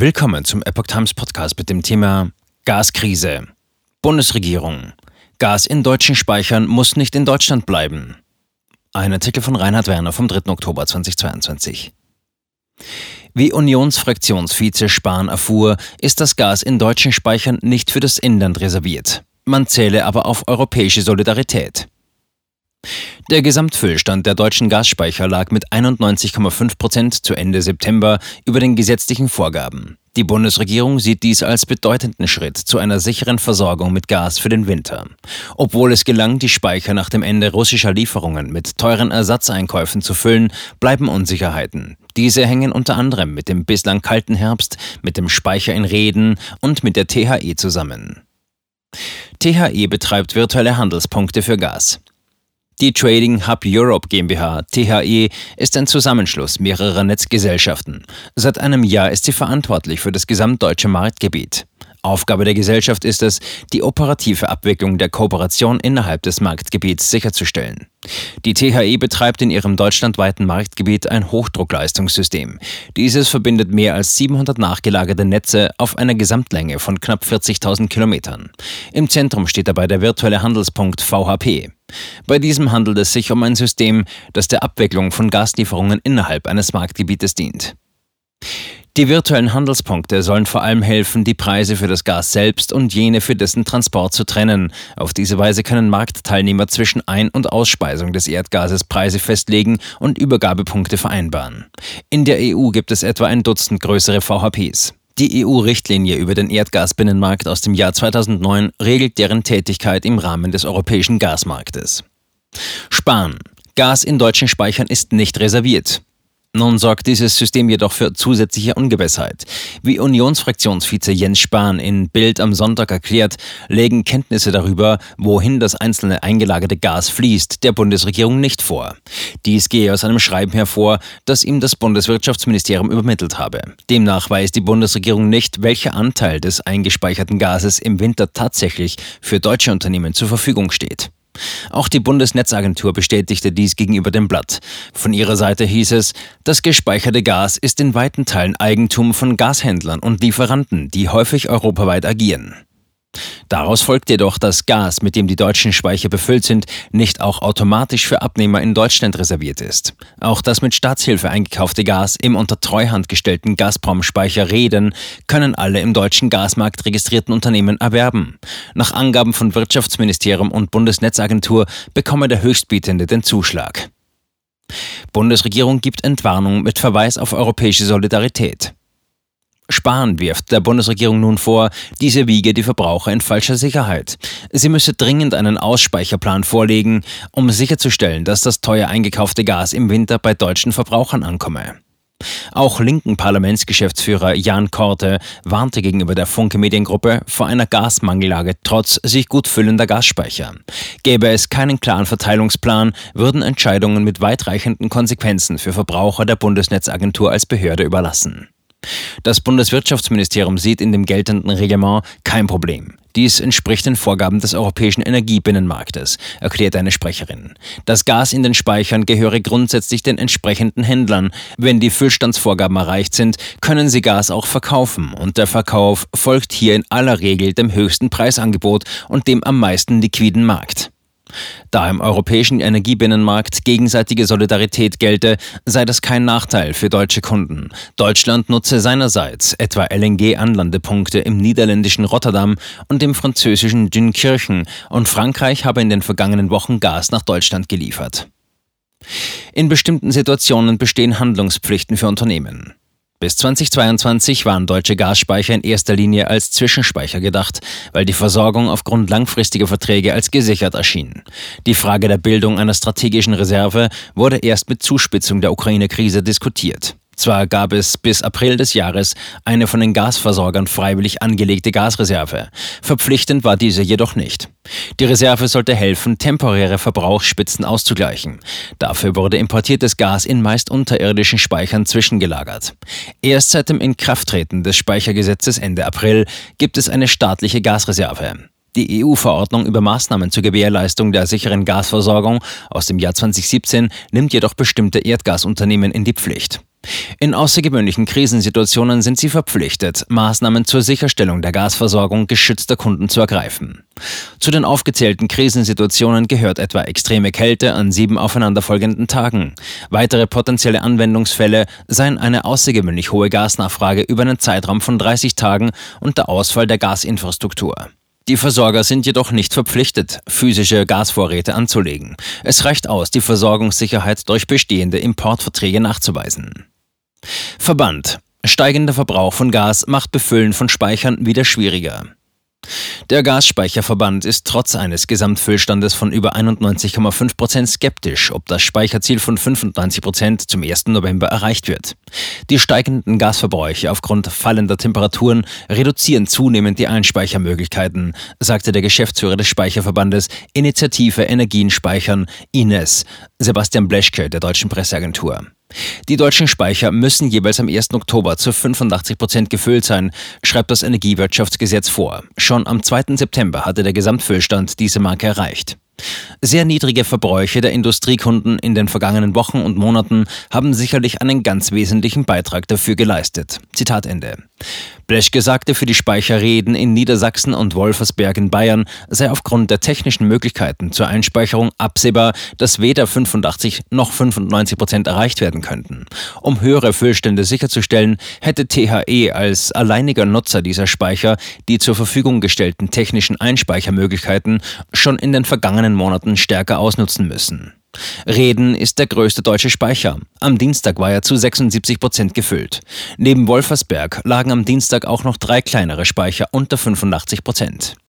Willkommen zum Epoch Times Podcast mit dem Thema Gaskrise. Bundesregierung. Gas in deutschen Speichern muss nicht in Deutschland bleiben. Ein Artikel von Reinhard Werner vom 3. Oktober 2022. Wie Unionsfraktionsvize Spahn erfuhr, ist das Gas in deutschen Speichern nicht für das Inland reserviert. Man zähle aber auf europäische Solidarität. Der Gesamtfüllstand der deutschen Gasspeicher lag mit 91,5 Prozent zu Ende September über den gesetzlichen Vorgaben. Die Bundesregierung sieht dies als bedeutenden Schritt zu einer sicheren Versorgung mit Gas für den Winter. Obwohl es gelang, die Speicher nach dem Ende russischer Lieferungen mit teuren Ersatzeinkäufen zu füllen, bleiben Unsicherheiten. Diese hängen unter anderem mit dem bislang kalten Herbst, mit dem Speicher in Reden und mit der THE zusammen. THE betreibt virtuelle Handelspunkte für Gas. Die Trading Hub Europe GmbH, THE, ist ein Zusammenschluss mehrerer Netzgesellschaften. Seit einem Jahr ist sie verantwortlich für das gesamtdeutsche Marktgebiet. Aufgabe der Gesellschaft ist es, die operative Abwicklung der Kooperation innerhalb des Marktgebiets sicherzustellen. Die THE betreibt in ihrem deutschlandweiten Marktgebiet ein Hochdruckleistungssystem. Dieses verbindet mehr als 700 nachgelagerte Netze auf einer Gesamtlänge von knapp 40.000 Kilometern. Im Zentrum steht dabei der virtuelle Handelspunkt VHP. Bei diesem handelt es sich um ein System, das der Abwicklung von Gaslieferungen innerhalb eines Marktgebietes dient. Die virtuellen Handelspunkte sollen vor allem helfen, die Preise für das Gas selbst und jene für dessen Transport zu trennen. Auf diese Weise können Marktteilnehmer zwischen Ein- und Ausspeisung des Erdgases Preise festlegen und Übergabepunkte vereinbaren. In der EU gibt es etwa ein Dutzend größere VHPs. Die EU-Richtlinie über den Erdgasbinnenmarkt aus dem Jahr 2009 regelt deren Tätigkeit im Rahmen des europäischen Gasmarktes. Sparen. Gas in deutschen Speichern ist nicht reserviert. Nun sorgt dieses System jedoch für zusätzliche Ungewissheit. Wie Unionsfraktionsvize Jens Spahn in Bild am Sonntag erklärt, legen Kenntnisse darüber, wohin das einzelne eingelagerte Gas fließt, der Bundesregierung nicht vor. Dies gehe aus einem Schreiben hervor, das ihm das Bundeswirtschaftsministerium übermittelt habe. Demnach weiß die Bundesregierung nicht, welcher Anteil des eingespeicherten Gases im Winter tatsächlich für deutsche Unternehmen zur Verfügung steht. Auch die Bundesnetzagentur bestätigte dies gegenüber dem Blatt. Von ihrer Seite hieß es, das gespeicherte Gas ist in weiten Teilen Eigentum von Gashändlern und Lieferanten, die häufig europaweit agieren. Daraus folgt jedoch, dass Gas, mit dem die deutschen Speicher befüllt sind, nicht auch automatisch für Abnehmer in Deutschland reserviert ist. Auch das mit Staatshilfe eingekaufte Gas im unter Treuhand gestellten Gazprom-Speicher Reden können alle im deutschen Gasmarkt registrierten Unternehmen erwerben. Nach Angaben von Wirtschaftsministerium und Bundesnetzagentur bekomme der Höchstbietende den Zuschlag. Bundesregierung gibt Entwarnung mit Verweis auf europäische Solidarität. Spahn wirft der Bundesregierung nun vor, diese wiege die Verbraucher in falscher Sicherheit. Sie müsse dringend einen Ausspeicherplan vorlegen, um sicherzustellen, dass das teuer eingekaufte Gas im Winter bei deutschen Verbrauchern ankomme. Auch linken Parlamentsgeschäftsführer Jan Korte warnte gegenüber der Funke Mediengruppe vor einer Gasmangellage trotz sich gut füllender Gasspeicher. Gäbe es keinen klaren Verteilungsplan, würden Entscheidungen mit weitreichenden Konsequenzen für Verbraucher der Bundesnetzagentur als Behörde überlassen. Das Bundeswirtschaftsministerium sieht in dem geltenden Reglement kein Problem. Dies entspricht den Vorgaben des europäischen Energiebinnenmarktes, erklärt eine Sprecherin. Das Gas in den Speichern gehöre grundsätzlich den entsprechenden Händlern. Wenn die Füllstandsvorgaben erreicht sind, können sie Gas auch verkaufen und der Verkauf folgt hier in aller Regel dem höchsten Preisangebot und dem am meisten liquiden Markt. Da im europäischen Energiebinnenmarkt gegenseitige Solidarität gelte, sei das kein Nachteil für deutsche Kunden. Deutschland nutze seinerseits etwa LNG-Anlandepunkte im niederländischen Rotterdam und im französischen Dünkirchen und Frankreich habe in den vergangenen Wochen Gas nach Deutschland geliefert. In bestimmten Situationen bestehen Handlungspflichten für Unternehmen. Bis 2022 waren deutsche Gasspeicher in erster Linie als Zwischenspeicher gedacht, weil die Versorgung aufgrund langfristiger Verträge als gesichert erschien. Die Frage der Bildung einer strategischen Reserve wurde erst mit Zuspitzung der Ukraine-Krise diskutiert. Zwar gab es bis April des Jahres eine von den Gasversorgern freiwillig angelegte Gasreserve. Verpflichtend war diese jedoch nicht. Die Reserve sollte helfen, temporäre Verbrauchsspitzen auszugleichen. Dafür wurde importiertes Gas in meist unterirdischen Speichern zwischengelagert. Erst seit dem Inkrafttreten des Speichergesetzes Ende April gibt es eine staatliche Gasreserve. Die EU-Verordnung über Maßnahmen zur Gewährleistung der sicheren Gasversorgung aus dem Jahr 2017 nimmt jedoch bestimmte Erdgasunternehmen in die Pflicht. In außergewöhnlichen Krisensituationen sind sie verpflichtet, Maßnahmen zur Sicherstellung der Gasversorgung geschützter Kunden zu ergreifen. Zu den aufgezählten Krisensituationen gehört etwa extreme Kälte an sieben aufeinanderfolgenden Tagen. Weitere potenzielle Anwendungsfälle seien eine außergewöhnlich hohe Gasnachfrage über einen Zeitraum von 30 Tagen und der Ausfall der Gasinfrastruktur. Die Versorger sind jedoch nicht verpflichtet, physische Gasvorräte anzulegen. Es reicht aus, die Versorgungssicherheit durch bestehende Importverträge nachzuweisen. Verband. Steigender Verbrauch von Gas macht Befüllen von Speichern wieder schwieriger. Der Gasspeicherverband ist trotz eines Gesamtfüllstandes von über 91,5 Prozent skeptisch, ob das Speicherziel von 95 Prozent zum 1. November erreicht wird. Die steigenden Gasverbräuche aufgrund fallender Temperaturen reduzieren zunehmend die Einspeichermöglichkeiten, sagte der Geschäftsführer des Speicherverbandes Initiative Energien speichern, INES, Sebastian Bleschke der deutschen Presseagentur. Die deutschen Speicher müssen jeweils am 1. Oktober zu 85 Prozent gefüllt sein, schreibt das Energiewirtschaftsgesetz vor. Schon am 2. September hatte der Gesamtfüllstand diese Marke erreicht. Sehr niedrige Verbräuche der Industriekunden in den vergangenen Wochen und Monaten haben sicherlich einen ganz wesentlichen Beitrag dafür geleistet. Zitat Ende. Bleschke sagte für die Speicherreden in Niedersachsen und Wolfersberg in Bayern sei aufgrund der technischen Möglichkeiten zur Einspeicherung absehbar, dass weder 85 noch 95 Prozent erreicht werden könnten. Um höhere Füllstände sicherzustellen, hätte THE als alleiniger Nutzer dieser Speicher die zur Verfügung gestellten technischen Einspeichermöglichkeiten schon in den vergangenen Monaten stärker ausnutzen müssen. Reden ist der größte deutsche Speicher. Am Dienstag war er zu 76 Prozent gefüllt. Neben Wolfersberg lagen am Dienstag auch noch drei kleinere Speicher unter 85 Prozent.